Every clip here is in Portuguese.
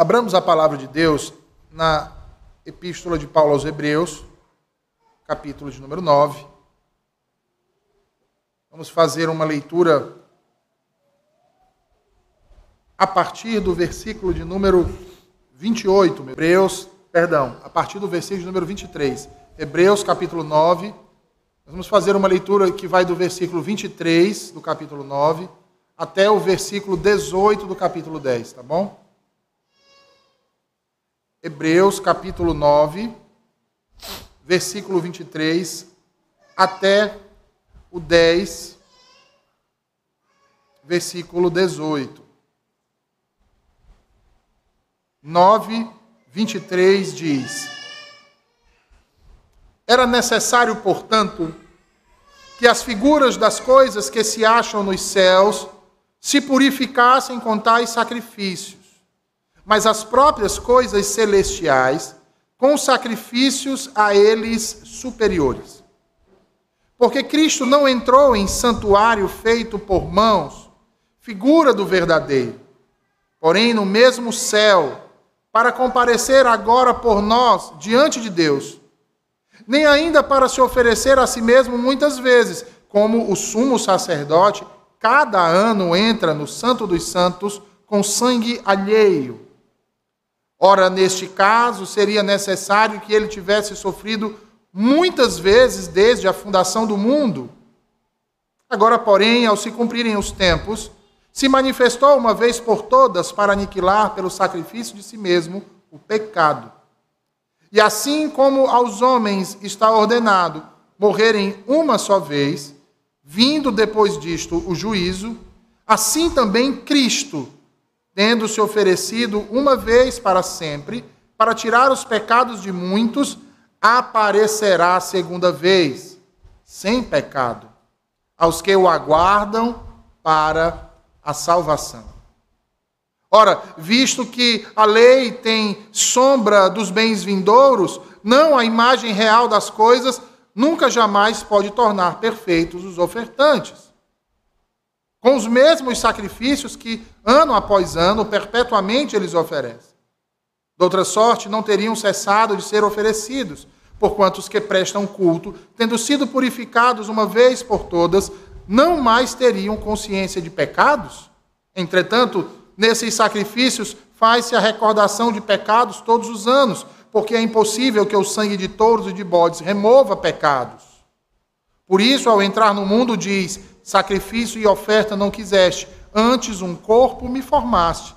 Abramos a palavra de Deus na Epístola de Paulo aos Hebreus, capítulo de número 9. Vamos fazer uma leitura a partir do versículo de número 28, Hebreus, perdão, a partir do versículo de número 23. Hebreus, capítulo 9. Nós vamos fazer uma leitura que vai do versículo 23 do capítulo 9 até o versículo 18 do capítulo 10, tá bom? Hebreus capítulo 9, versículo 23, até o 10, versículo 18. 9, 23 diz: Era necessário, portanto, que as figuras das coisas que se acham nos céus se purificassem com tais sacrifícios mas as próprias coisas celestiais com sacrifícios a eles superiores. Porque Cristo não entrou em santuário feito por mãos, figura do verdadeiro, porém no mesmo céu, para comparecer agora por nós diante de Deus, nem ainda para se oferecer a si mesmo muitas vezes, como o sumo sacerdote cada ano entra no Santo dos Santos com sangue alheio Ora, neste caso, seria necessário que ele tivesse sofrido muitas vezes desde a fundação do mundo. Agora, porém, ao se cumprirem os tempos, se manifestou uma vez por todas para aniquilar pelo sacrifício de si mesmo o pecado. E assim como aos homens está ordenado morrerem uma só vez, vindo depois disto o juízo, assim também Cristo tendo se oferecido uma vez para sempre, para tirar os pecados de muitos, aparecerá a segunda vez, sem pecado, aos que o aguardam para a salvação. Ora, visto que a lei tem sombra dos bens vindouros, não a imagem real das coisas, nunca jamais pode tornar perfeitos os ofertantes com os mesmos sacrifícios que, ano após ano, perpetuamente eles oferecem. De outra sorte, não teriam cessado de ser oferecidos, porquanto os que prestam culto, tendo sido purificados uma vez por todas, não mais teriam consciência de pecados? Entretanto, nesses sacrifícios faz-se a recordação de pecados todos os anos, porque é impossível que o sangue de touros e de bodes remova pecados. Por isso, ao entrar no mundo, diz: sacrifício e oferta não quiseste, antes um corpo me formaste.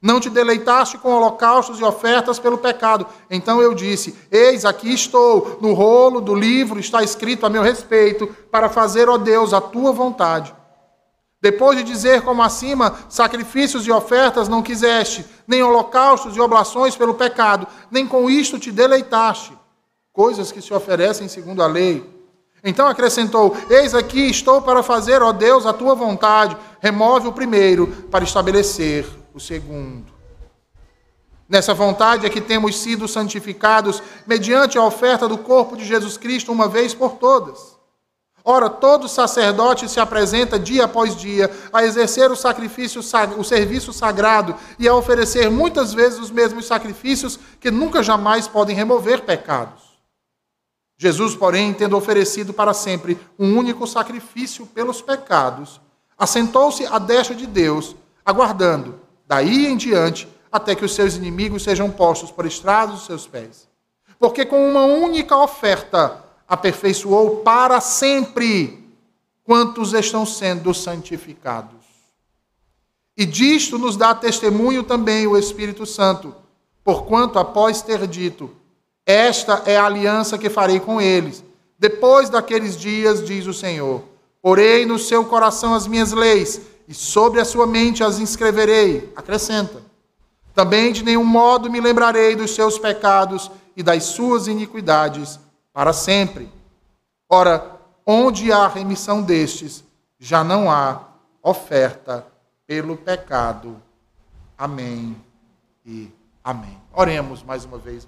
Não te deleitaste com holocaustos e ofertas pelo pecado. Então eu disse: Eis, aqui estou, no rolo do livro está escrito a meu respeito, para fazer, ó Deus, a tua vontade. Depois de dizer, como acima, sacrifícios e ofertas não quiseste, nem holocaustos e oblações pelo pecado, nem com isto te deleitaste, coisas que se oferecem segundo a lei então acrescentou: Eis aqui estou para fazer, ó Deus, a tua vontade. Remove o primeiro para estabelecer o segundo. Nessa vontade é que temos sido santificados mediante a oferta do corpo de Jesus Cristo uma vez por todas. Ora, todo sacerdote se apresenta dia após dia a exercer o sacrifício, o serviço sagrado e a oferecer muitas vezes os mesmos sacrifícios que nunca jamais podem remover pecados. Jesus, porém, tendo oferecido para sempre um único sacrifício pelos pecados, assentou-se à destra de Deus, aguardando, daí em diante, até que os seus inimigos sejam postos por estrados dos seus pés. Porque com uma única oferta aperfeiçoou para sempre quantos estão sendo santificados. E disto nos dá testemunho também o Espírito Santo, porquanto, após ter dito, esta é a aliança que farei com eles. Depois daqueles dias, diz o Senhor: Porei no seu coração as minhas leis, e sobre a sua mente as inscreverei. Acrescenta. Também de nenhum modo me lembrarei dos seus pecados e das suas iniquidades para sempre. Ora, onde há remissão destes, já não há oferta pelo pecado. Amém e amém. Oremos mais uma vez.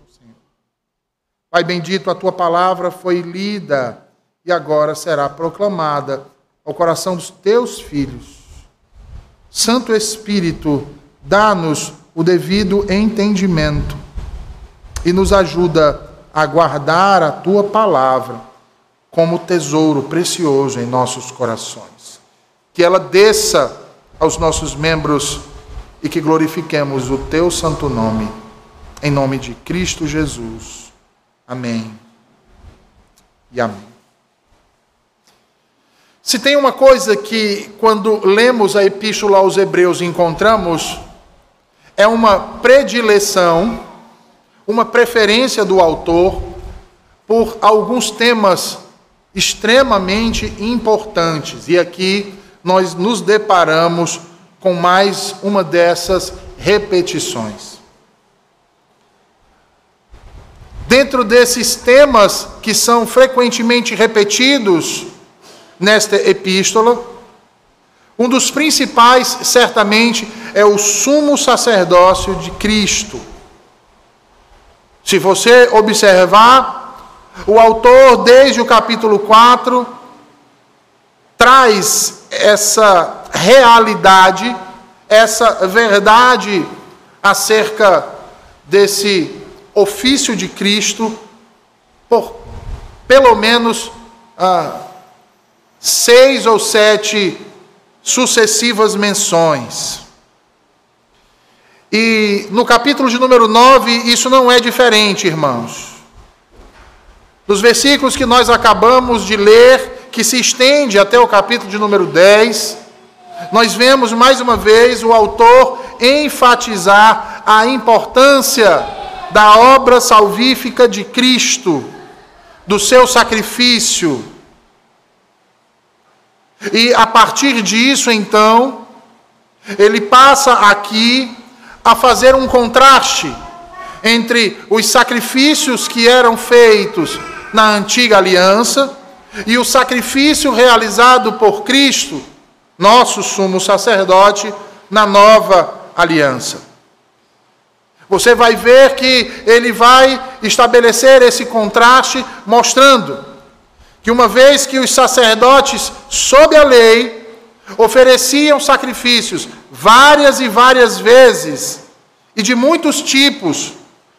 Pai bendito, a tua palavra foi lida e agora será proclamada ao coração dos teus filhos. Santo Espírito, dá-nos o devido entendimento e nos ajuda a guardar a tua palavra como tesouro precioso em nossos corações. Que ela desça aos nossos membros e que glorifiquemos o teu santo nome, em nome de Cristo Jesus. Amém. E amém. Se tem uma coisa que, quando lemos a Epístola aos Hebreus, encontramos, é uma predileção, uma preferência do autor por alguns temas extremamente importantes. E aqui nós nos deparamos com mais uma dessas repetições. Dentro desses temas que são frequentemente repetidos nesta epístola, um dos principais, certamente, é o sumo sacerdócio de Cristo. Se você observar, o autor, desde o capítulo 4, traz essa realidade, essa verdade acerca desse ofício de Cristo, por pelo menos ah, seis ou sete sucessivas menções. E no capítulo de número 9, isso não é diferente, irmãos. Nos versículos que nós acabamos de ler, que se estende até o capítulo de número 10, nós vemos mais uma vez o autor enfatizar a importância da obra salvífica de Cristo, do seu sacrifício, e a partir disso, então, ele passa aqui a fazer um contraste entre os sacrifícios que eram feitos na antiga aliança e o sacrifício realizado por Cristo, nosso sumo sacerdote, na nova aliança. Você vai ver que ele vai estabelecer esse contraste, mostrando que uma vez que os sacerdotes, sob a lei, ofereciam sacrifícios várias e várias vezes e de muitos tipos,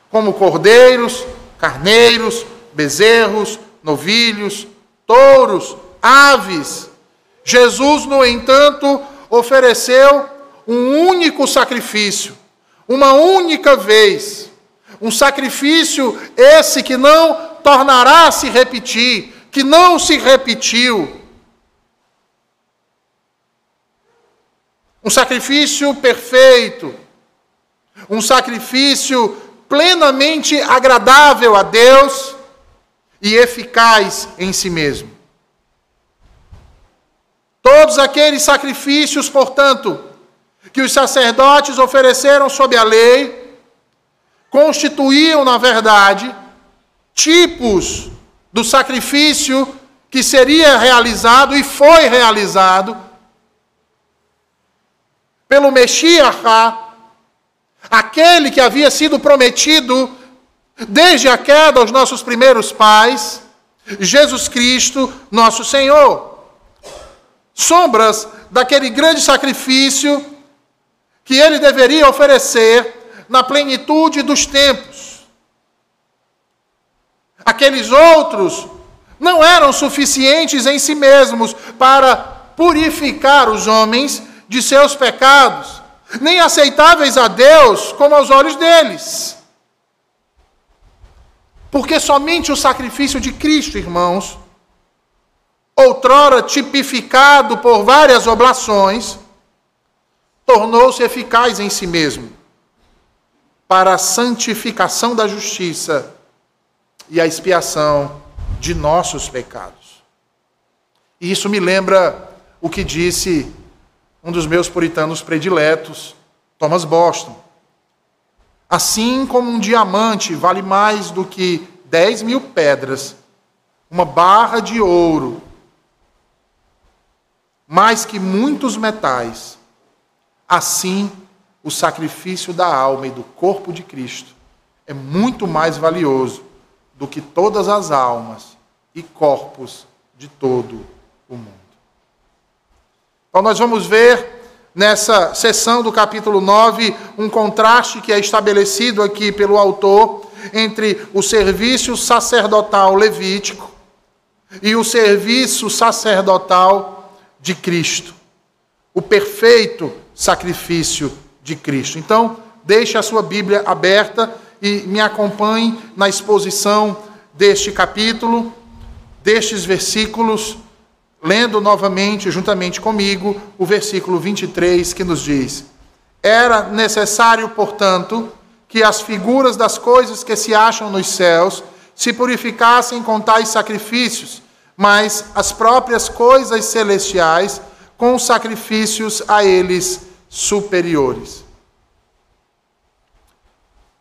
como cordeiros, carneiros, bezerros, novilhos, touros, aves. Jesus, no entanto, ofereceu um único sacrifício, uma única vez. Um sacrifício esse que não tornará a se repetir, que não se repetiu. Um sacrifício perfeito, um sacrifício plenamente agradável a Deus e eficaz em si mesmo. Todos aqueles sacrifícios, portanto, que os sacerdotes ofereceram sob a lei, constituíam, na verdade, tipos do sacrifício que seria realizado e foi realizado pelo Messias, aquele que havia sido prometido desde a queda aos nossos primeiros pais, Jesus Cristo, nosso Senhor. Sombras daquele grande sacrifício que ele deveria oferecer na plenitude dos tempos. Aqueles outros não eram suficientes em si mesmos para purificar os homens de seus pecados, nem aceitáveis a Deus como aos olhos deles. Porque somente o sacrifício de Cristo, irmãos, outrora tipificado por várias oblações, tornou-se eficaz em si mesmo para a santificação da justiça e a expiação de nossos pecados. E isso me lembra o que disse um dos meus puritanos prediletos, Thomas Boston. Assim como um diamante vale mais do que 10 mil pedras, uma barra de ouro, mais que muitos metais, assim o sacrifício da alma e do corpo de Cristo é muito mais valioso do que todas as almas e corpos de todo o mundo. Então, nós vamos ver nessa seção do capítulo 9 um contraste que é estabelecido aqui pelo autor entre o serviço sacerdotal levítico e o serviço sacerdotal de Cristo, o perfeito sacrifício de Cristo. Então, deixe a sua Bíblia aberta e me acompanhe na exposição deste capítulo, destes versículos, lendo novamente, juntamente comigo, o versículo 23 que nos diz: Era necessário, portanto, que as figuras das coisas que se acham nos céus se purificassem com tais sacrifícios, mas as próprias coisas celestiais com sacrifícios a eles superiores.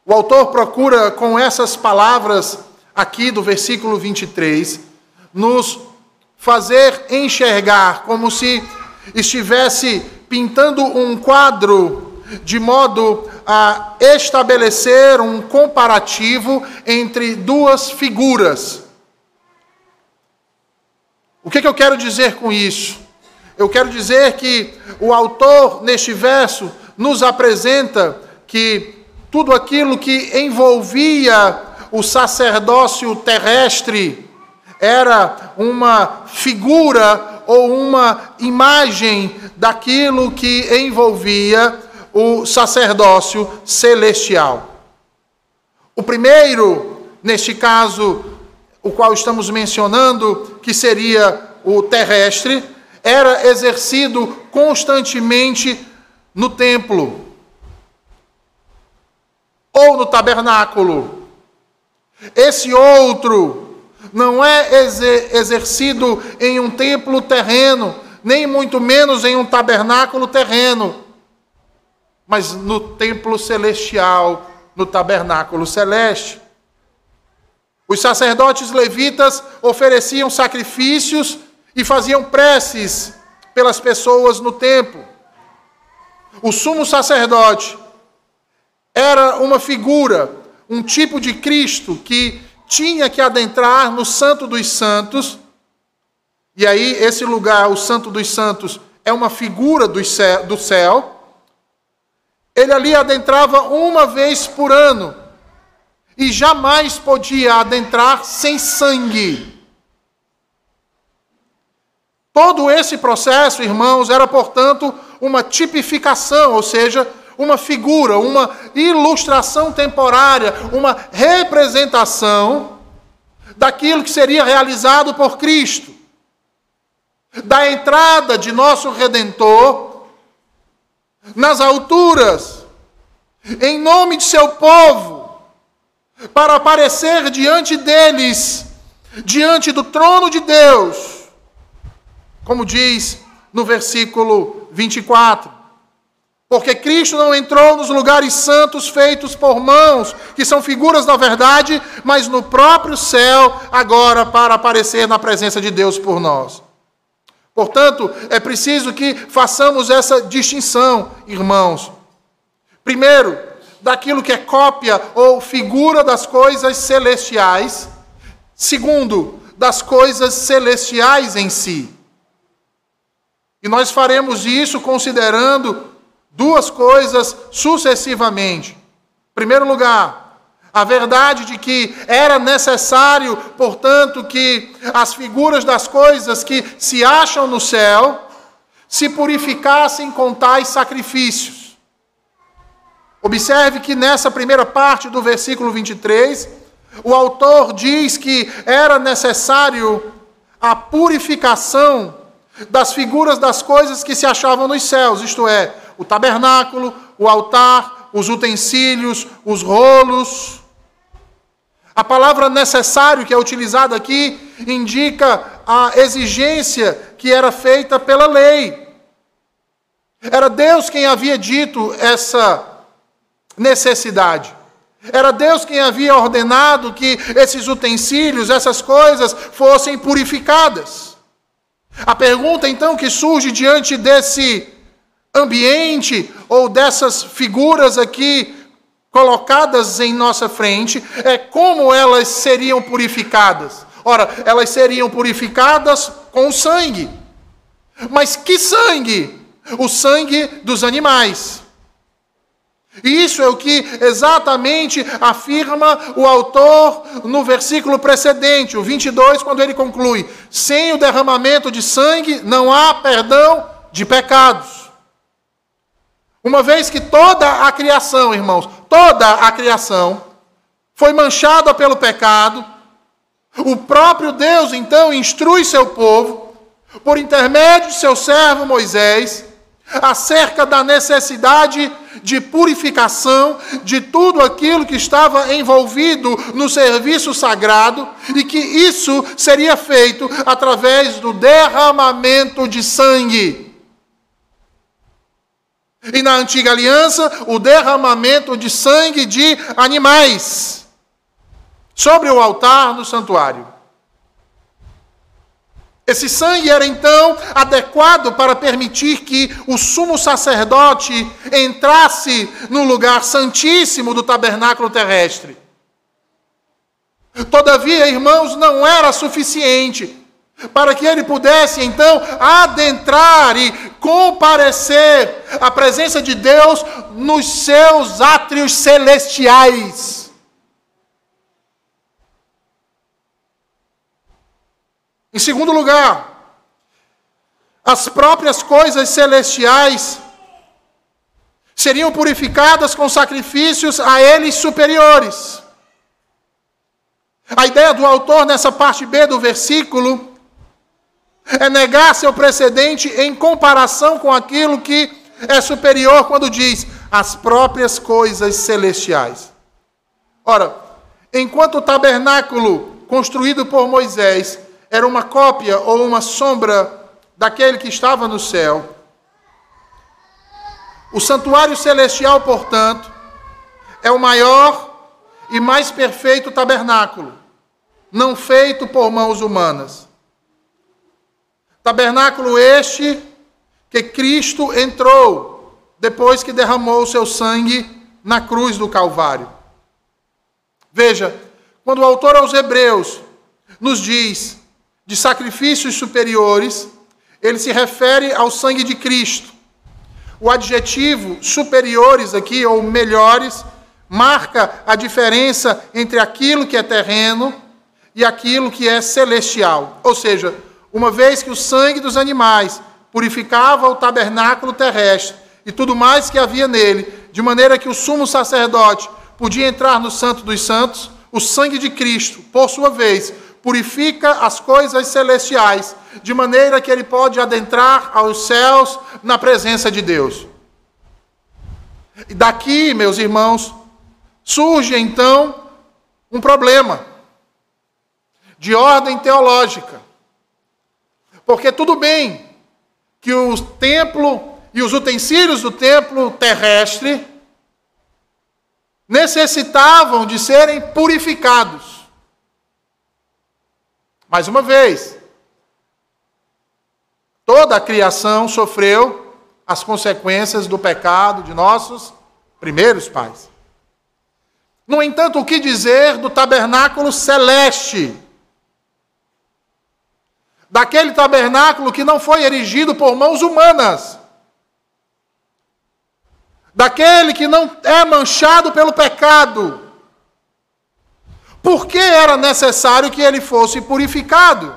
O autor procura, com essas palavras aqui do versículo 23, nos fazer enxergar como se estivesse pintando um quadro de modo a estabelecer um comparativo entre duas figuras. O que, que eu quero dizer com isso? Eu quero dizer que o autor, neste verso, nos apresenta que tudo aquilo que envolvia o sacerdócio terrestre era uma figura ou uma imagem daquilo que envolvia o sacerdócio celestial. O primeiro, neste caso, o qual estamos mencionando, que seria o terrestre, era exercido constantemente no templo ou no tabernáculo. Esse outro não é exercido em um templo terreno, nem muito menos em um tabernáculo terreno, mas no templo celestial, no tabernáculo celeste. Os sacerdotes levitas ofereciam sacrifícios e faziam preces pelas pessoas no templo. O sumo sacerdote era uma figura, um tipo de Cristo que tinha que adentrar no Santo dos Santos. E aí, esse lugar, o Santo dos Santos, é uma figura do céu. Do céu. Ele ali adentrava uma vez por ano e jamais podia adentrar sem sangue. Todo esse processo, irmãos, era, portanto, uma tipificação, ou seja, uma figura, uma ilustração temporária, uma representação daquilo que seria realizado por Cristo, da entrada de nosso Redentor nas alturas, em nome de seu povo, para aparecer diante deles, diante do trono de Deus como diz no versículo 24. Porque Cristo não entrou nos lugares santos feitos por mãos, que são figuras da verdade, mas no próprio céu, agora para aparecer na presença de Deus por nós. Portanto, é preciso que façamos essa distinção, irmãos. Primeiro, daquilo que é cópia ou figura das coisas celestiais. Segundo, das coisas celestiais em si. E nós faremos isso considerando duas coisas sucessivamente. Em primeiro lugar, a verdade de que era necessário, portanto, que as figuras das coisas que se acham no céu se purificassem com tais sacrifícios. Observe que nessa primeira parte do versículo 23, o autor diz que era necessário a purificação das figuras das coisas que se achavam nos céus, isto é, o tabernáculo, o altar, os utensílios, os rolos. A palavra necessário que é utilizada aqui indica a exigência que era feita pela lei. Era Deus quem havia dito essa necessidade. Era Deus quem havia ordenado que esses utensílios, essas coisas, fossem purificadas. A pergunta então que surge diante desse ambiente ou dessas figuras aqui colocadas em nossa frente é como elas seriam purificadas. Ora, elas seriam purificadas com sangue. Mas que sangue? o sangue dos animais. Isso é o que exatamente afirma o autor no versículo precedente, o 22, quando ele conclui: sem o derramamento de sangue não há perdão de pecados. Uma vez que toda a criação, irmãos, toda a criação foi manchada pelo pecado, o próprio Deus então instrui seu povo, por intermédio de seu servo Moisés, acerca da necessidade de purificação de tudo aquilo que estava envolvido no serviço sagrado e que isso seria feito através do derramamento de sangue. E na antiga aliança, o derramamento de sangue de animais sobre o altar do santuário. Esse sangue era então adequado para permitir que o sumo sacerdote entrasse no lugar santíssimo do tabernáculo terrestre. Todavia, irmãos, não era suficiente para que ele pudesse então adentrar e comparecer à presença de Deus nos seus átrios celestiais. Em segundo lugar, as próprias coisas celestiais seriam purificadas com sacrifícios a eles superiores. A ideia do autor nessa parte B do versículo é negar seu precedente em comparação com aquilo que é superior quando diz as próprias coisas celestiais. Ora, enquanto o tabernáculo construído por Moisés era uma cópia ou uma sombra daquele que estava no céu. O santuário celestial, portanto, é o maior e mais perfeito tabernáculo, não feito por mãos humanas. Tabernáculo este que Cristo entrou depois que derramou o seu sangue na cruz do Calvário. Veja, quando o autor aos Hebreus nos diz de sacrifícios superiores, ele se refere ao sangue de Cristo. O adjetivo superiores aqui, ou melhores, marca a diferença entre aquilo que é terreno e aquilo que é celestial. Ou seja, uma vez que o sangue dos animais purificava o tabernáculo terrestre e tudo mais que havia nele, de maneira que o sumo sacerdote podia entrar no Santo dos Santos, o sangue de Cristo, por sua vez, purifica as coisas celestiais, de maneira que ele pode adentrar aos céus na presença de Deus. E daqui, meus irmãos, surge então um problema de ordem teológica. Porque tudo bem que o templo e os utensílios do templo terrestre necessitavam de serem purificados. Mais uma vez, toda a criação sofreu as consequências do pecado de nossos primeiros pais. No entanto, o que dizer do tabernáculo celeste? Daquele tabernáculo que não foi erigido por mãos humanas. Daquele que não é manchado pelo pecado por que era necessário que ele fosse purificado?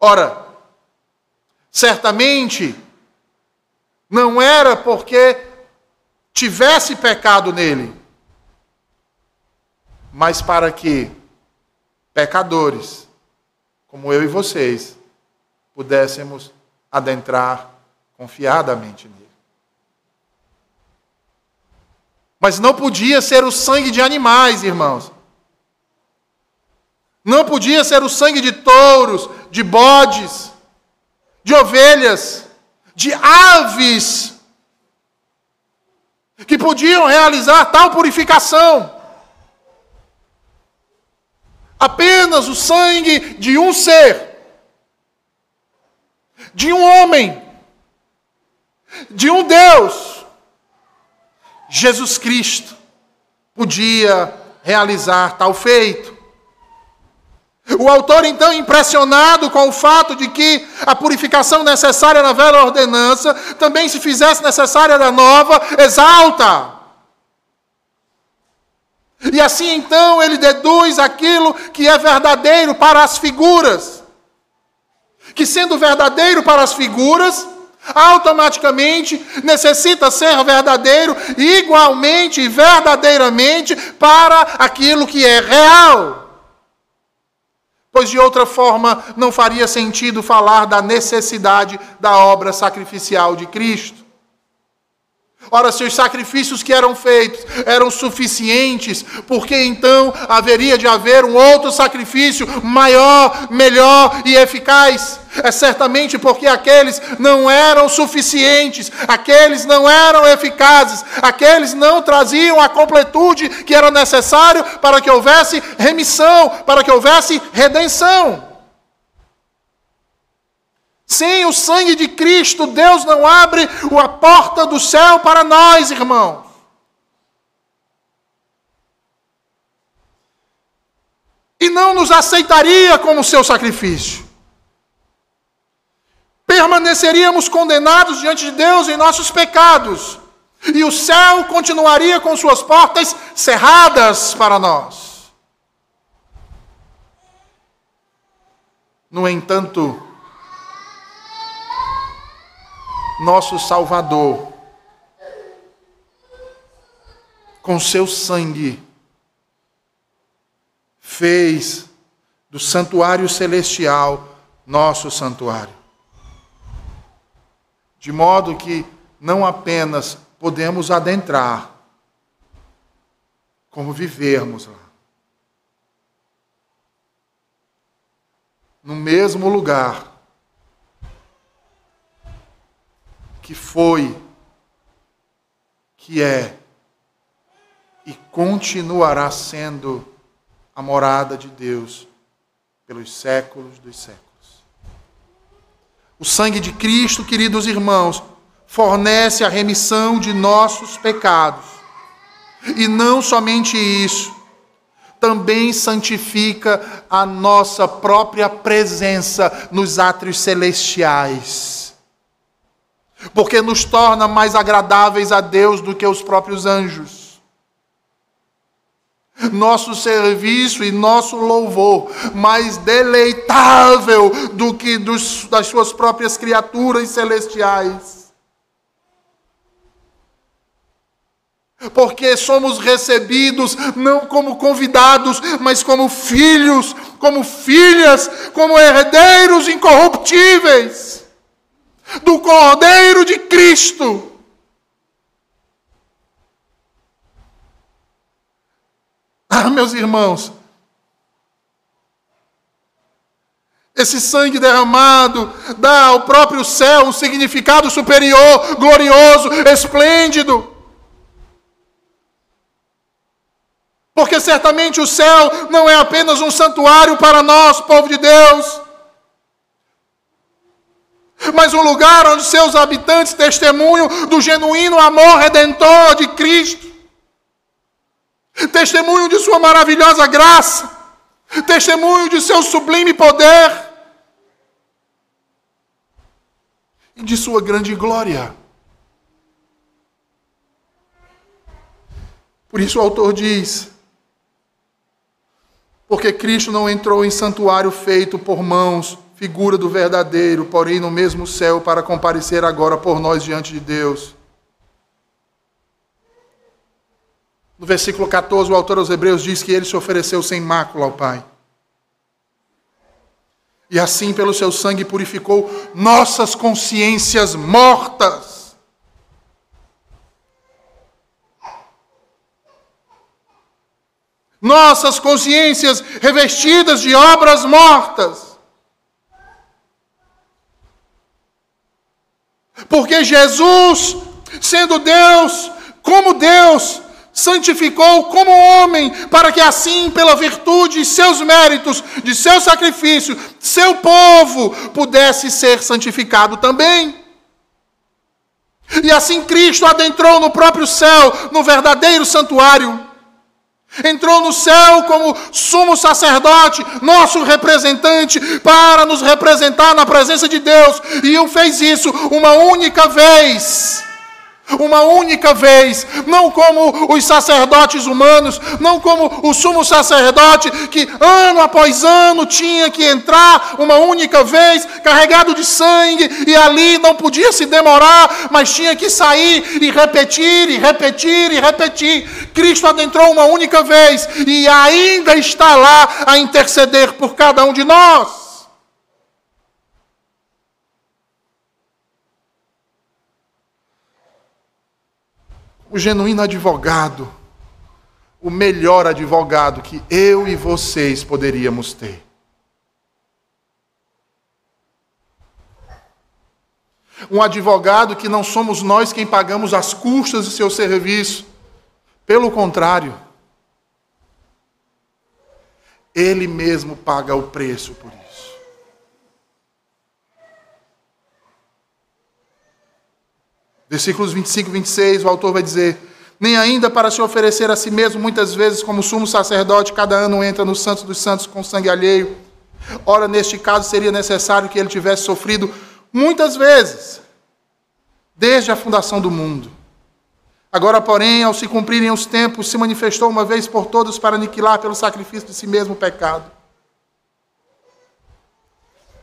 Ora, certamente não era porque tivesse pecado nele, mas para que pecadores, como eu e vocês, pudéssemos adentrar confiadamente nele. Mas não podia ser o sangue de animais, irmãos. Não podia ser o sangue de touros, de bodes, de ovelhas, de aves, que podiam realizar tal purificação. Apenas o sangue de um ser, de um homem, de um Deus, Jesus Cristo podia realizar tal feito. O autor, então, impressionado com o fato de que a purificação necessária na velha ordenança também se fizesse necessária na nova, exalta. E assim, então, ele deduz aquilo que é verdadeiro para as figuras. Que, sendo verdadeiro para as figuras, automaticamente necessita ser verdadeiro igualmente e verdadeiramente para aquilo que é real pois de outra forma não faria sentido falar da necessidade da obra sacrificial de Cristo. Ora, se os sacrifícios que eram feitos eram suficientes, porque então haveria de haver um outro sacrifício maior, melhor e eficaz? É certamente porque aqueles não eram suficientes, aqueles não eram eficazes, aqueles não traziam a completude que era necessário para que houvesse remissão, para que houvesse redenção. Sem o sangue de Cristo, Deus não abre a porta do céu para nós, irmãos. E não nos aceitaria como seu sacrifício. Permaneceríamos condenados diante de Deus em nossos pecados. E o céu continuaria com suas portas cerradas para nós. No entanto, nosso Salvador, com seu sangue, fez do santuário celestial nosso santuário. De modo que não apenas podemos adentrar, como vivermos lá. No mesmo lugar que foi, que é e continuará sendo a morada de Deus pelos séculos dos séculos. O sangue de Cristo, queridos irmãos, fornece a remissão de nossos pecados. E não somente isso, também santifica a nossa própria presença nos átrios celestiais porque nos torna mais agradáveis a Deus do que os próprios anjos. Nosso serviço e nosso louvor mais deleitável do que dos, das suas próprias criaturas celestiais. Porque somos recebidos não como convidados, mas como filhos, como filhas, como herdeiros incorruptíveis do Cordeiro de Cristo. Ah, meus irmãos, esse sangue derramado dá ao próprio céu um significado superior, glorioso, esplêndido. Porque certamente o céu não é apenas um santuário para nós, povo de Deus mas um lugar onde seus habitantes testemunham do genuíno amor redentor de Cristo, testemunho de Sua maravilhosa graça, testemunho de seu sublime poder. E de Sua grande glória. Por isso o autor diz: porque Cristo não entrou em santuário feito por mãos, figura do verdadeiro, porém no mesmo céu, para comparecer agora por nós diante de Deus. No versículo 14, o autor aos Hebreus diz que ele se ofereceu sem mácula ao Pai. E assim, pelo seu sangue, purificou nossas consciências mortas. Nossas consciências revestidas de obras mortas. Porque Jesus, sendo Deus, como Deus, santificou como homem, para que assim, pela virtude de seus méritos, de seu sacrifício, seu povo pudesse ser santificado também. E assim Cristo adentrou no próprio céu, no verdadeiro santuário. Entrou no céu como sumo sacerdote, nosso representante, para nos representar na presença de Deus. E o fez isso uma única vez uma única vez, não como os sacerdotes humanos, não como o sumo sacerdote que ano após ano tinha que entrar uma única vez, carregado de sangue, e ali não podia se demorar, mas tinha que sair e repetir, e repetir, e repetir. Cristo adentrou uma única vez e ainda está lá a interceder por cada um de nós. O genuíno advogado, o melhor advogado que eu e vocês poderíamos ter. Um advogado que não somos nós quem pagamos as custas do seu serviço. Pelo contrário, ele mesmo paga o preço por isso. Versículos 25 e 26, o autor vai dizer: Nem ainda para se oferecer a si mesmo, muitas vezes, como sumo sacerdote, cada ano entra no Santo dos Santos com sangue alheio. Ora, neste caso, seria necessário que ele tivesse sofrido muitas vezes, desde a fundação do mundo. Agora, porém, ao se cumprirem os tempos, se manifestou uma vez por todas para aniquilar pelo sacrifício de si mesmo o pecado.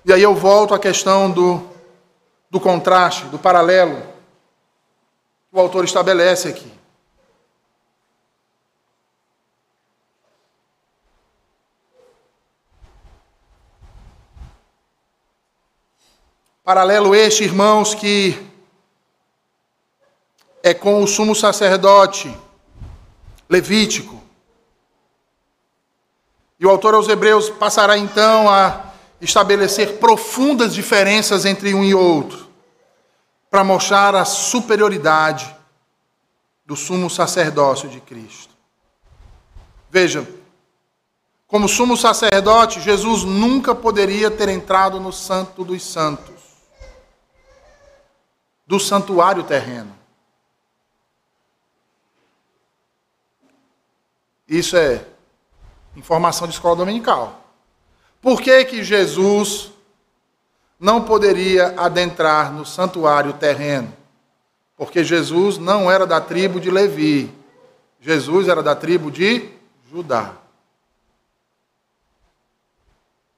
E aí eu volto à questão do, do contraste, do paralelo o autor estabelece aqui. Paralelo este, irmãos, que é com o sumo sacerdote levítico. E o autor aos Hebreus passará então a estabelecer profundas diferenças entre um e outro para mostrar a superioridade do sumo sacerdócio de Cristo. Veja, como sumo sacerdote, Jesus nunca poderia ter entrado no Santo dos Santos, do santuário terreno. Isso é informação de escola dominical. Por que, que Jesus não poderia adentrar no santuário terreno, porque Jesus não era da tribo de Levi, Jesus era da tribo de Judá.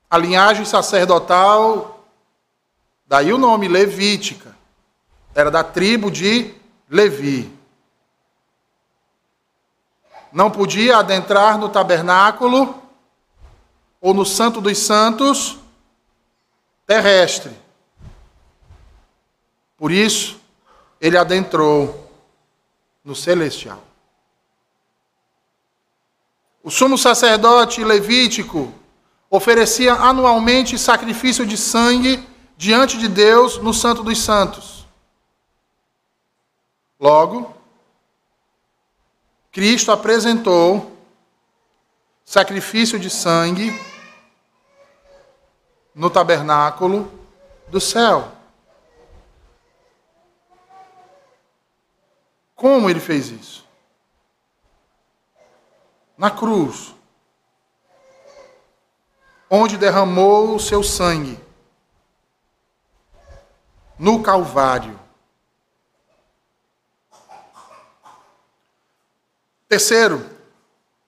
A linhagem sacerdotal, daí o nome levítica, era da tribo de Levi. Não podia adentrar no tabernáculo ou no Santo dos Santos terrestre. Por isso, ele adentrou no celestial. O sumo sacerdote levítico oferecia anualmente sacrifício de sangue diante de Deus no Santo dos Santos. Logo, Cristo apresentou sacrifício de sangue no tabernáculo do céu. Como ele fez isso? Na cruz, onde derramou o seu sangue, no Calvário. Terceiro,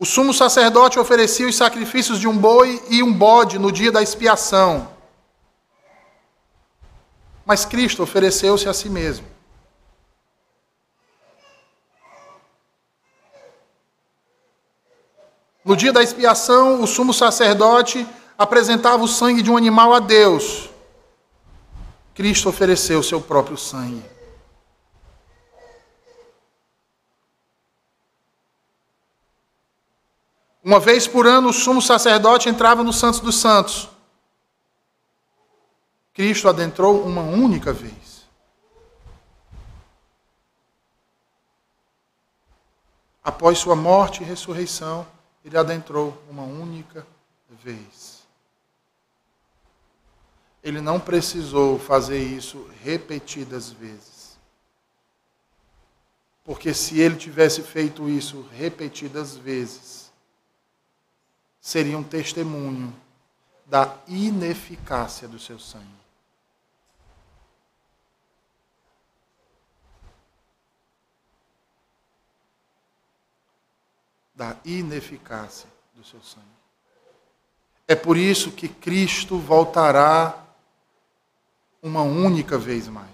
o sumo sacerdote oferecia os sacrifícios de um boi e um bode no dia da expiação. Mas Cristo ofereceu-se a si mesmo. No dia da expiação, o sumo sacerdote apresentava o sangue de um animal a Deus. Cristo ofereceu o seu próprio sangue. Uma vez por ano, o sumo sacerdote entrava no Santos dos Santos. Cristo adentrou uma única vez. Após sua morte e ressurreição, ele adentrou uma única vez. Ele não precisou fazer isso repetidas vezes. Porque se ele tivesse feito isso repetidas vezes, seria um testemunho da ineficácia do seu sangue. Da ineficácia do seu sangue. É por isso que Cristo voltará uma única vez mais.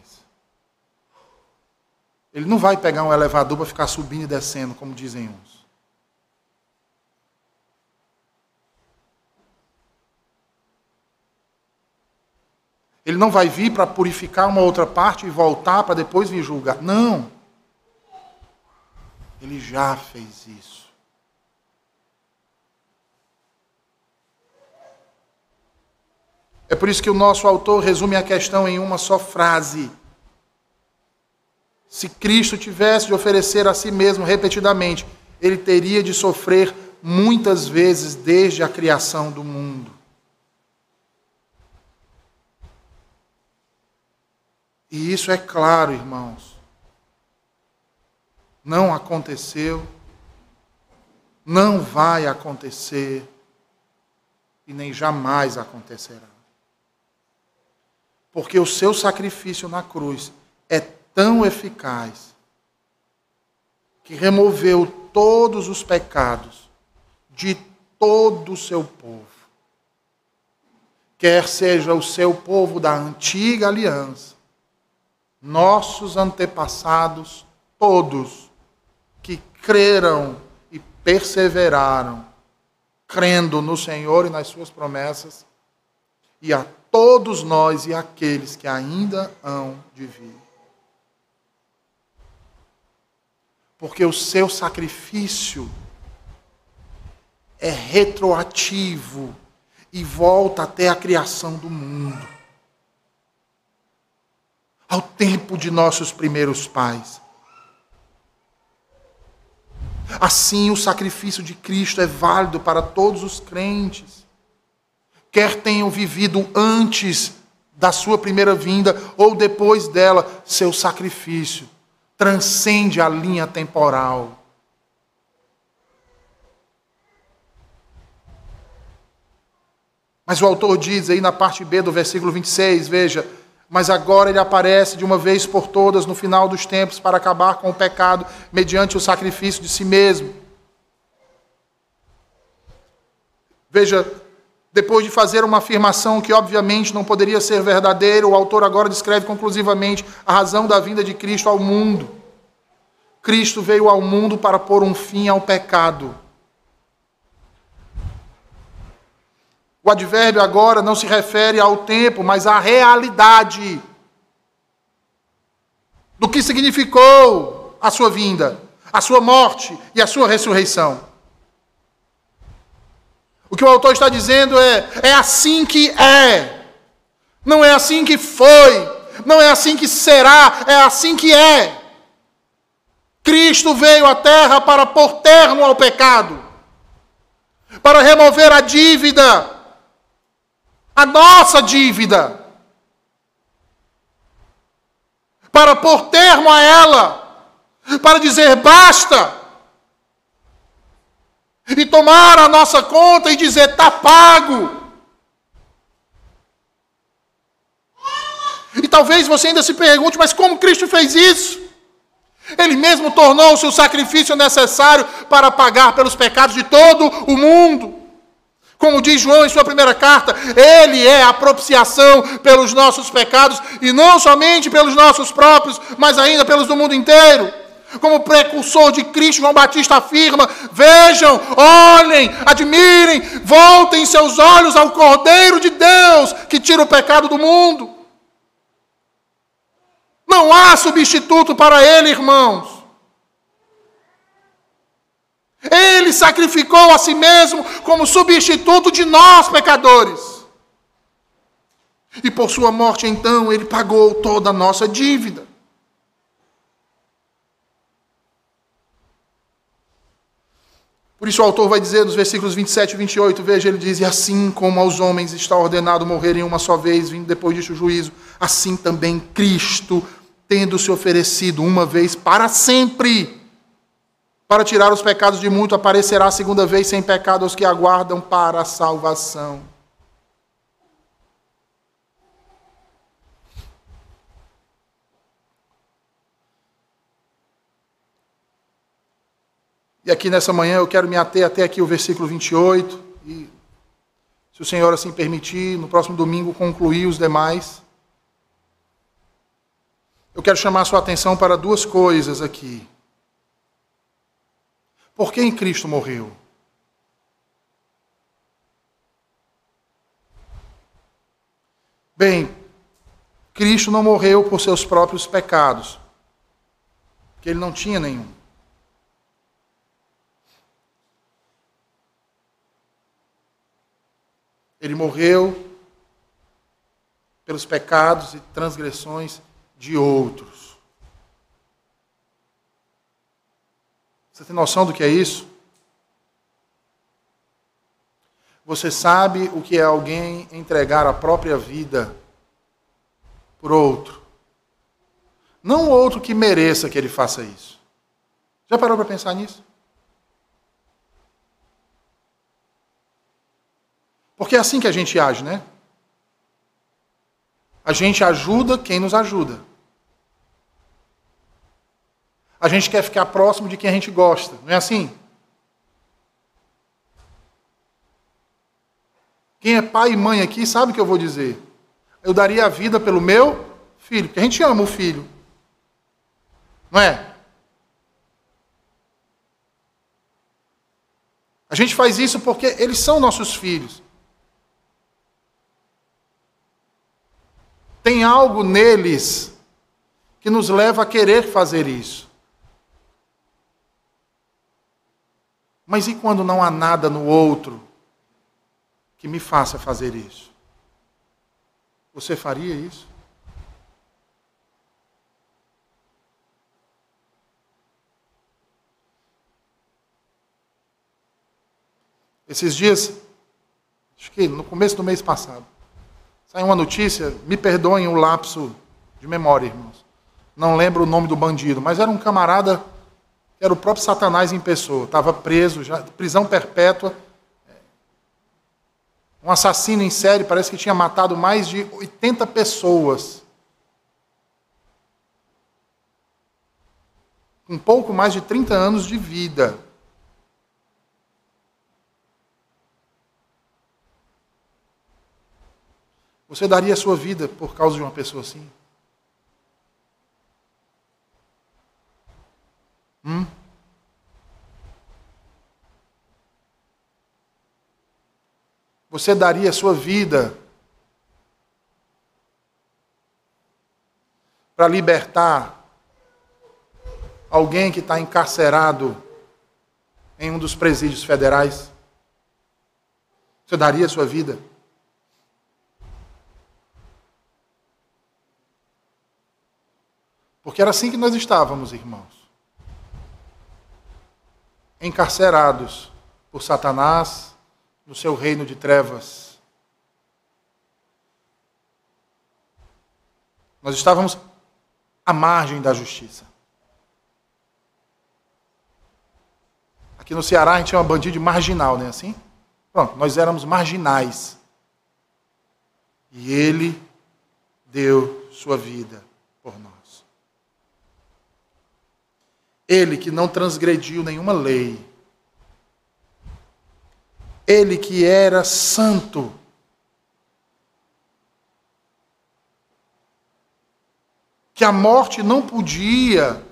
Ele não vai pegar um elevador para ficar subindo e descendo, como dizem uns. Ele não vai vir para purificar uma outra parte e voltar para depois vir julgar. Não. Ele já fez isso. É por isso que o nosso autor resume a questão em uma só frase. Se Cristo tivesse de oferecer a si mesmo repetidamente, ele teria de sofrer muitas vezes desde a criação do mundo. E isso é claro, irmãos. Não aconteceu, não vai acontecer e nem jamais acontecerá. Porque o seu sacrifício na cruz é tão eficaz que removeu todos os pecados de todo o seu povo. Quer seja o seu povo da antiga aliança, nossos antepassados, todos que creram e perseveraram, crendo no Senhor e nas suas promessas, e a todos nós e aqueles que ainda hão de vir. Porque o seu sacrifício é retroativo e volta até a criação do mundo. Ao tempo de nossos primeiros pais. Assim, o sacrifício de Cristo é válido para todos os crentes quer tenham vivido antes da sua primeira vinda ou depois dela, seu sacrifício transcende a linha temporal. Mas o autor diz aí na parte B do versículo 26, veja, mas agora ele aparece de uma vez por todas no final dos tempos para acabar com o pecado mediante o sacrifício de si mesmo. Veja, depois de fazer uma afirmação que obviamente não poderia ser verdadeira, o autor agora descreve conclusivamente a razão da vinda de Cristo ao mundo. Cristo veio ao mundo para pôr um fim ao pecado. O advérbio agora não se refere ao tempo, mas à realidade do que significou a sua vinda, a sua morte e a sua ressurreição. O que o autor está dizendo é: é assim que é. Não é assim que foi. Não é assim que será. É assim que é. Cristo veio à terra para pôr termo ao pecado, para remover a dívida, a nossa dívida, para pôr termo a ela, para dizer basta e tomar a nossa conta e dizer: está pago. E talvez você ainda se pergunte: mas como Cristo fez isso? Ele mesmo tornou o sacrifício necessário para pagar pelos pecados de todo o mundo. Como diz João em sua primeira carta, Ele é a propiciação pelos nossos pecados, e não somente pelos nossos próprios, mas ainda pelos do mundo inteiro. Como precursor de Cristo, João Batista afirma: vejam, olhem, admirem, voltem seus olhos ao Cordeiro de Deus que tira o pecado do mundo. Não há substituto para ele, irmãos. Ele sacrificou a si mesmo como substituto de nós, pecadores. E por sua morte, então, ele pagou toda a nossa dívida. Por isso o autor vai dizer nos versículos 27 e 28, veja, ele diz: E assim como aos homens está ordenado morrerem uma só vez, vindo depois disso o juízo, assim também Cristo, tendo se oferecido uma vez para sempre, Para tirar os pecados de muito, aparecerá a segunda vez sem pecado aos que aguardam para a salvação. E aqui nessa manhã eu quero me ater até aqui o versículo 28 e, se o Senhor assim permitir, no próximo domingo concluir os demais. Eu quero chamar a sua atenção para duas coisas aqui. Por que em Cristo morreu? Bem, Cristo não morreu por seus próprios pecados, porque ele não tinha nenhum. Ele morreu pelos pecados e transgressões de outros. Você tem noção do que é isso? Você sabe o que é alguém entregar a própria vida por outro? Não outro que mereça que ele faça isso. Já parou para pensar nisso? Porque é assim que a gente age, né? A gente ajuda quem nos ajuda. A gente quer ficar próximo de quem a gente gosta, não é assim? Quem é pai e mãe aqui sabe o que eu vou dizer. Eu daria a vida pelo meu filho, porque a gente ama o filho. Não é? A gente faz isso porque eles são nossos filhos. Tem algo neles que nos leva a querer fazer isso. Mas e quando não há nada no outro que me faça fazer isso? Você faria isso? Esses dias, acho que no começo do mês passado, Saiu uma notícia, me perdoem o lapso de memória, irmãos. Não lembro o nome do bandido, mas era um camarada, era o próprio Satanás em pessoa. Estava preso, já, prisão perpétua. Um assassino em série, parece que tinha matado mais de 80 pessoas. Com pouco mais de 30 anos de vida. Você daria a sua vida por causa de uma pessoa assim? Hum? Você daria a sua vida para libertar alguém que está encarcerado em um dos presídios federais? Você daria a sua vida? Porque era assim que nós estávamos, irmãos. Encarcerados por Satanás no seu reino de trevas. Nós estávamos à margem da justiça. Aqui no Ceará a gente chama bandido de marginal, não é assim? Pronto, nós éramos marginais. E ele deu sua vida por nós. Ele que não transgrediu nenhuma lei. Ele que era santo. Que a morte não podia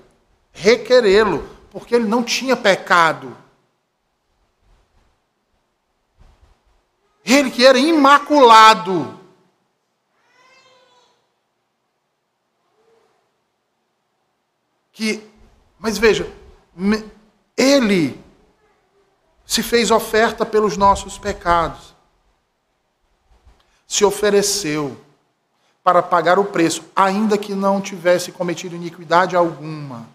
requerê-lo, porque ele não tinha pecado. Ele que era imaculado. Que mas veja, ele se fez oferta pelos nossos pecados. Se ofereceu para pagar o preço, ainda que não tivesse cometido iniquidade alguma.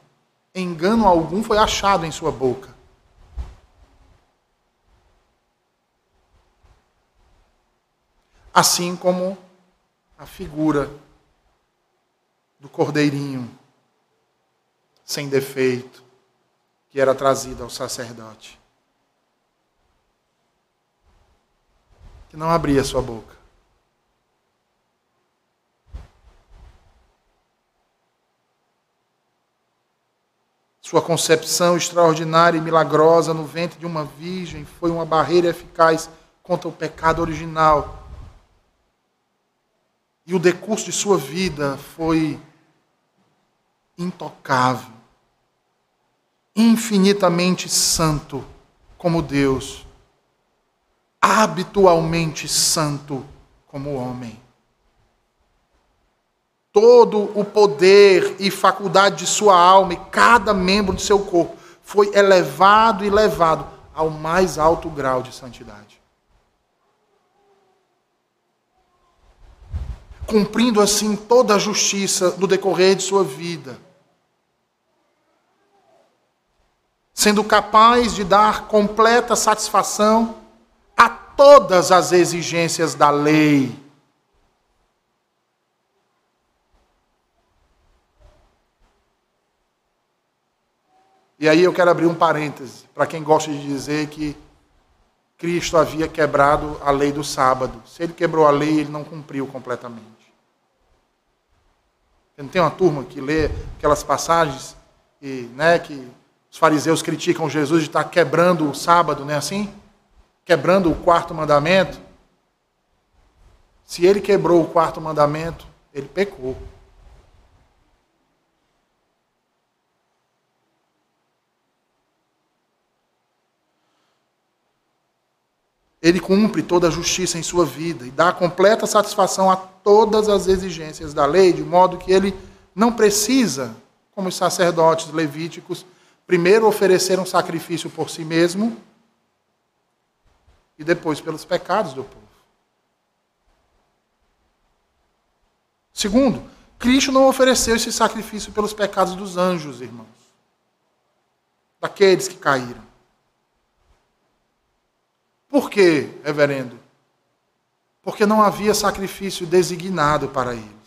Engano algum foi achado em sua boca. Assim como a figura do cordeirinho sem defeito, que era trazida ao sacerdote. Que não abria sua boca. Sua concepção extraordinária e milagrosa no ventre de uma virgem foi uma barreira eficaz contra o pecado original. E o decurso de sua vida foi intocável, infinitamente santo como Deus, habitualmente santo como homem. Todo o poder e faculdade de sua alma e cada membro de seu corpo foi elevado e levado ao mais alto grau de santidade. Cumprindo assim toda a justiça no decorrer de sua vida. Sendo capaz de dar completa satisfação a todas as exigências da lei E aí eu quero abrir um parêntese para quem gosta de dizer que Cristo havia quebrado a lei do sábado. Se ele quebrou a lei, ele não cumpriu completamente. Não tem uma turma que lê aquelas passagens e, né, que os fariseus criticam Jesus de estar quebrando o sábado, não é assim? Quebrando o quarto mandamento. Se ele quebrou o quarto mandamento, ele pecou. ele cumpre toda a justiça em sua vida e dá completa satisfação a todas as exigências da lei, de modo que ele não precisa, como os sacerdotes levíticos, primeiro oferecer um sacrifício por si mesmo e depois pelos pecados do povo. Segundo, Cristo não ofereceu esse sacrifício pelos pecados dos anjos, irmãos, daqueles que caíram. Por quê, reverendo? Porque não havia sacrifício designado para eles.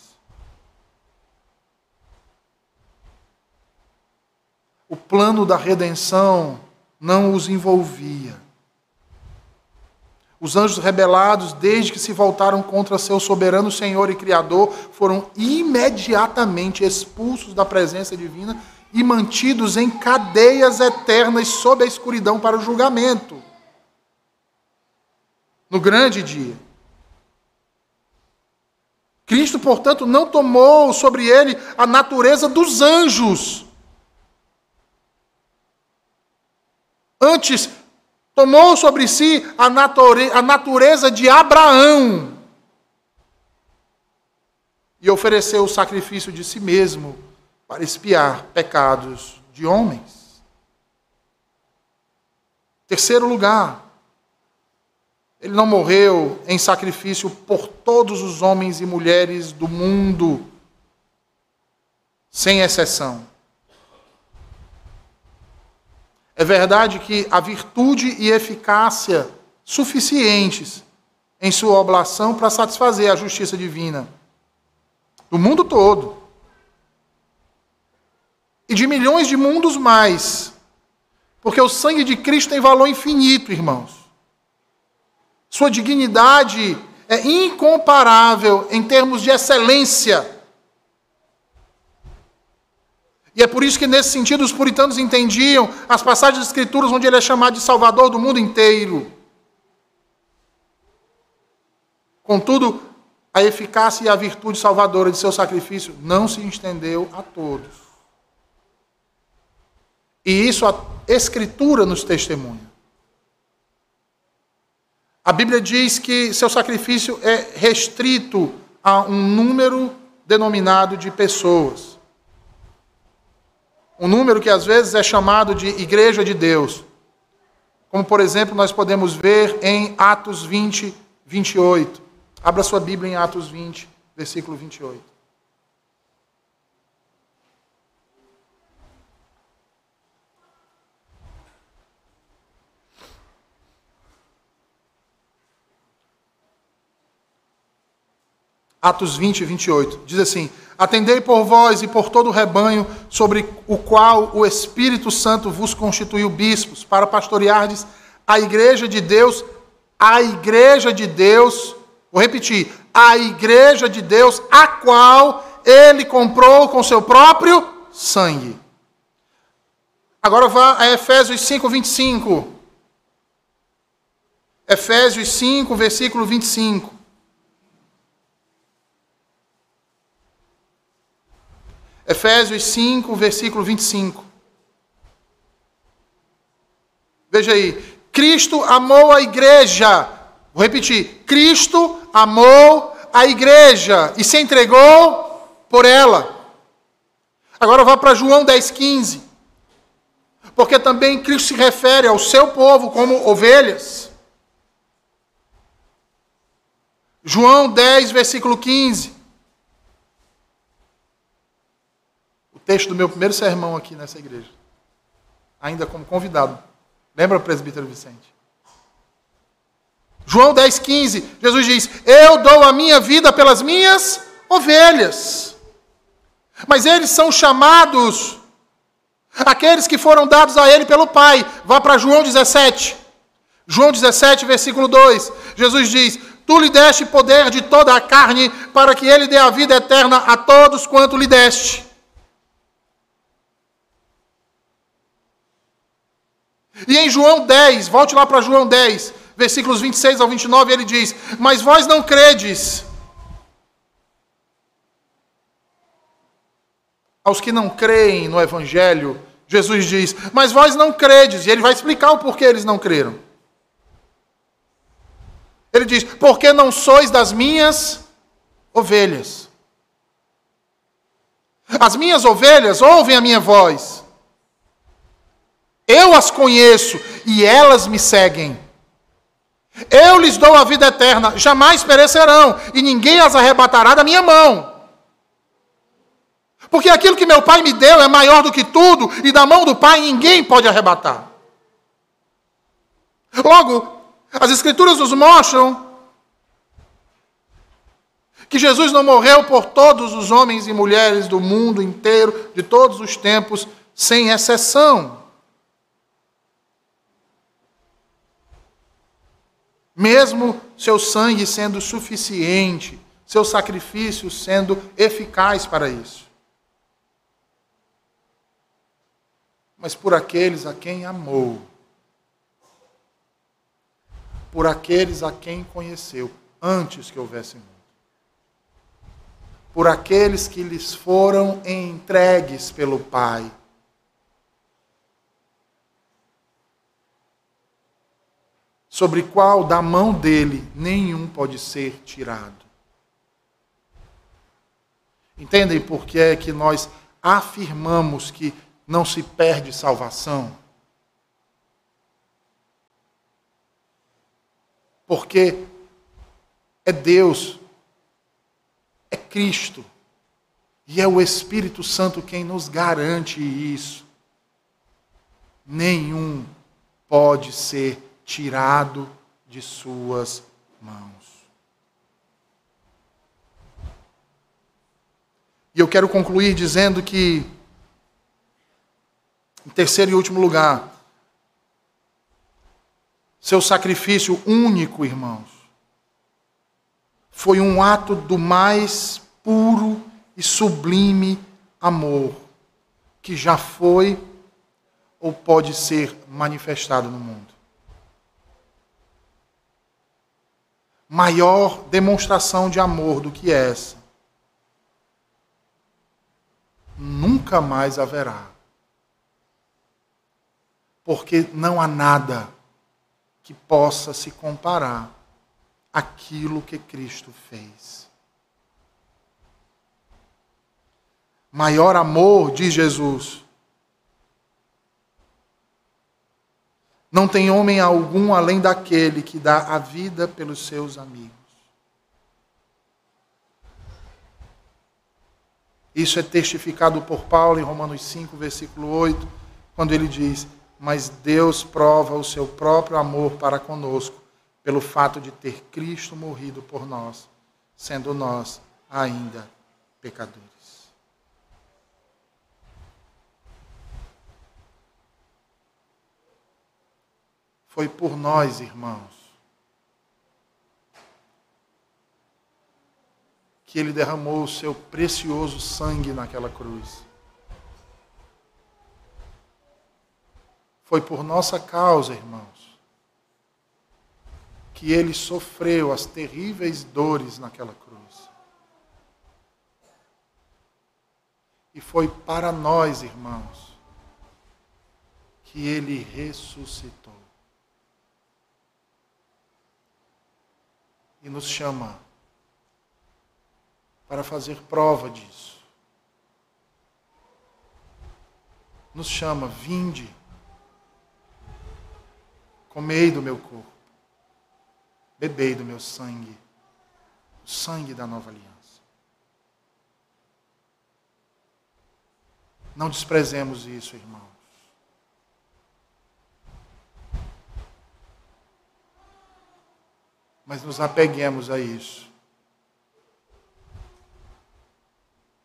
O plano da redenção não os envolvia. Os anjos rebelados, desde que se voltaram contra seu soberano Senhor e Criador, foram imediatamente expulsos da presença divina e mantidos em cadeias eternas sob a escuridão para o julgamento no grande dia. Cristo, portanto, não tomou sobre ele a natureza dos anjos. Antes, tomou sobre si a, nature a natureza de Abraão. E ofereceu o sacrifício de si mesmo para espiar pecados de homens. Terceiro lugar, ele não morreu em sacrifício por todos os homens e mulheres do mundo, sem exceção. É verdade que a virtude e eficácia suficientes em sua oblação para satisfazer a justiça divina do mundo todo e de milhões de mundos mais, porque o sangue de Cristo tem valor infinito, irmãos. Sua dignidade é incomparável em termos de excelência. E é por isso que, nesse sentido, os puritanos entendiam as passagens das Escrituras onde ele é chamado de Salvador do mundo inteiro. Contudo, a eficácia e a virtude salvadora de seu sacrifício não se estendeu a todos. E isso a Escritura nos testemunha. A Bíblia diz que seu sacrifício é restrito a um número denominado de pessoas. Um número que às vezes é chamado de Igreja de Deus. Como, por exemplo, nós podemos ver em Atos 20, 28. Abra sua Bíblia em Atos 20, versículo 28. Atos 20 e 28. Diz assim: Atendei por vós e por todo o rebanho sobre o qual o Espírito Santo vos constituiu bispos, para pastoreardes a igreja de Deus, a igreja de Deus, vou repetir, a igreja de Deus, a qual ele comprou com seu próprio sangue. Agora vá a Efésios 5, 25. Efésios 5, versículo 25. Efésios 5, versículo 25. Veja aí. Cristo amou a igreja. Vou repetir. Cristo amou a igreja e se entregou por ela. Agora vá para João 10, 15. Porque também Cristo se refere ao seu povo como ovelhas. João 10, versículo 15. Texto do meu primeiro sermão aqui nessa igreja, ainda como convidado. Lembra, presbítero Vicente? João 10, 15, Jesus diz: Eu dou a minha vida pelas minhas ovelhas. Mas eles são chamados, aqueles que foram dados a ele pelo Pai. Vá para João 17. João 17, versículo 2. Jesus diz: Tu lhe deste poder de toda a carne, para que ele dê a vida eterna a todos quanto lhe deste. E em João 10, volte lá para João 10, versículos 26 ao 29, ele diz: Mas vós não credes. Aos que não creem no Evangelho, Jesus diz: Mas vós não credes. E ele vai explicar o porquê eles não creram. Ele diz: Porque não sois das minhas ovelhas. As minhas ovelhas ouvem a minha voz. Eu as conheço e elas me seguem. Eu lhes dou a vida eterna, jamais perecerão, e ninguém as arrebatará da minha mão. Porque aquilo que meu Pai me deu é maior do que tudo, e da mão do Pai ninguém pode arrebatar. Logo, as Escrituras nos mostram que Jesus não morreu por todos os homens e mulheres do mundo inteiro, de todos os tempos, sem exceção. Mesmo seu sangue sendo suficiente, seu sacrifício sendo eficaz para isso. Mas por aqueles a quem amou, por aqueles a quem conheceu antes que houvesse mundo, por aqueles que lhes foram entregues pelo Pai sobre qual da mão dele nenhum pode ser tirado. Entendem por que é que nós afirmamos que não se perde salvação? Porque é Deus, é Cristo, e é o Espírito Santo quem nos garante isso. Nenhum pode ser tirado de suas mãos. E eu quero concluir dizendo que, em terceiro e último lugar, seu sacrifício único, irmãos, foi um ato do mais puro e sublime amor que já foi ou pode ser manifestado no mundo. Maior demonstração de amor do que essa nunca mais haverá. Porque não há nada que possa se comparar àquilo que Cristo fez. Maior amor, diz Jesus, Não tem homem algum além daquele que dá a vida pelos seus amigos. Isso é testificado por Paulo em Romanos 5, versículo 8, quando ele diz: Mas Deus prova o seu próprio amor para conosco, pelo fato de ter Cristo morrido por nós, sendo nós ainda pecadores. Foi por nós, irmãos, que ele derramou o seu precioso sangue naquela cruz. Foi por nossa causa, irmãos, que ele sofreu as terríveis dores naquela cruz. E foi para nós, irmãos, que ele ressuscitou. E nos chama para fazer prova disso. Nos chama, vinde, comei do meu corpo, bebei do meu sangue, o sangue da nova aliança. Não desprezemos isso, irmãos. Mas nos apeguemos a isso.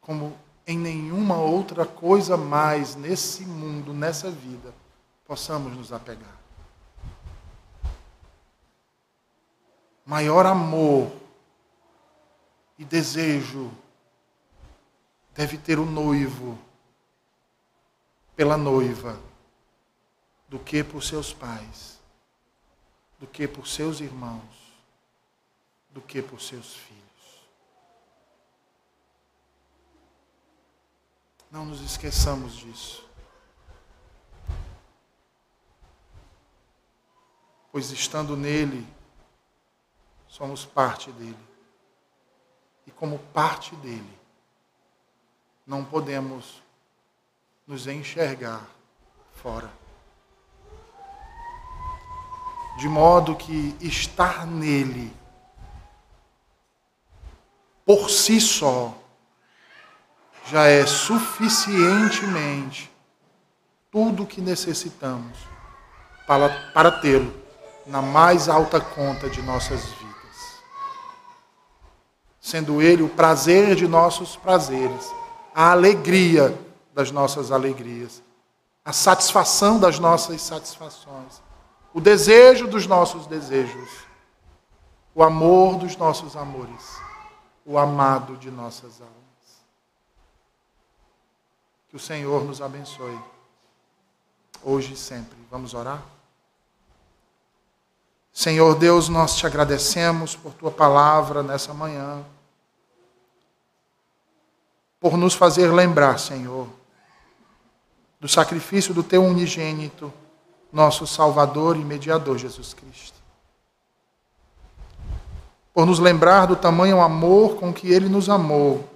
como em nenhuma outra coisa mais nesse mundo, nessa vida, possamos nos apegar. Maior amor e desejo deve ter o noivo pela noiva do que por seus pais, do que por seus irmãos, do que por seus filhos. Não nos esqueçamos disso. Pois estando nele, somos parte dele. E como parte dele, não podemos nos enxergar fora. De modo que estar nele, por si só, já é suficientemente tudo o que necessitamos para, para tê-lo na mais alta conta de nossas vidas. Sendo Ele o prazer de nossos prazeres, a alegria das nossas alegrias, a satisfação das nossas satisfações, o desejo dos nossos desejos, o amor dos nossos amores, o amado de nossas almas. Que o Senhor nos abençoe, hoje e sempre. Vamos orar? Senhor Deus, nós te agradecemos por tua palavra nessa manhã, por nos fazer lembrar, Senhor, do sacrifício do teu unigênito, nosso Salvador e mediador Jesus Cristo. Por nos lembrar do tamanho amor com que ele nos amou,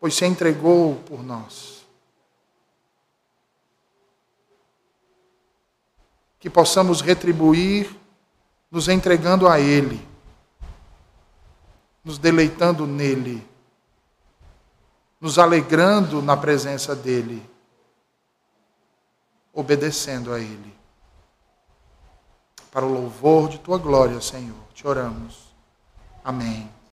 pois se entregou por nós. que possamos retribuir nos entregando a Ele, nos deleitando nele, nos alegrando na presença dEle, obedecendo a Ele. Para o louvor de tua glória, Senhor, te oramos. Amém.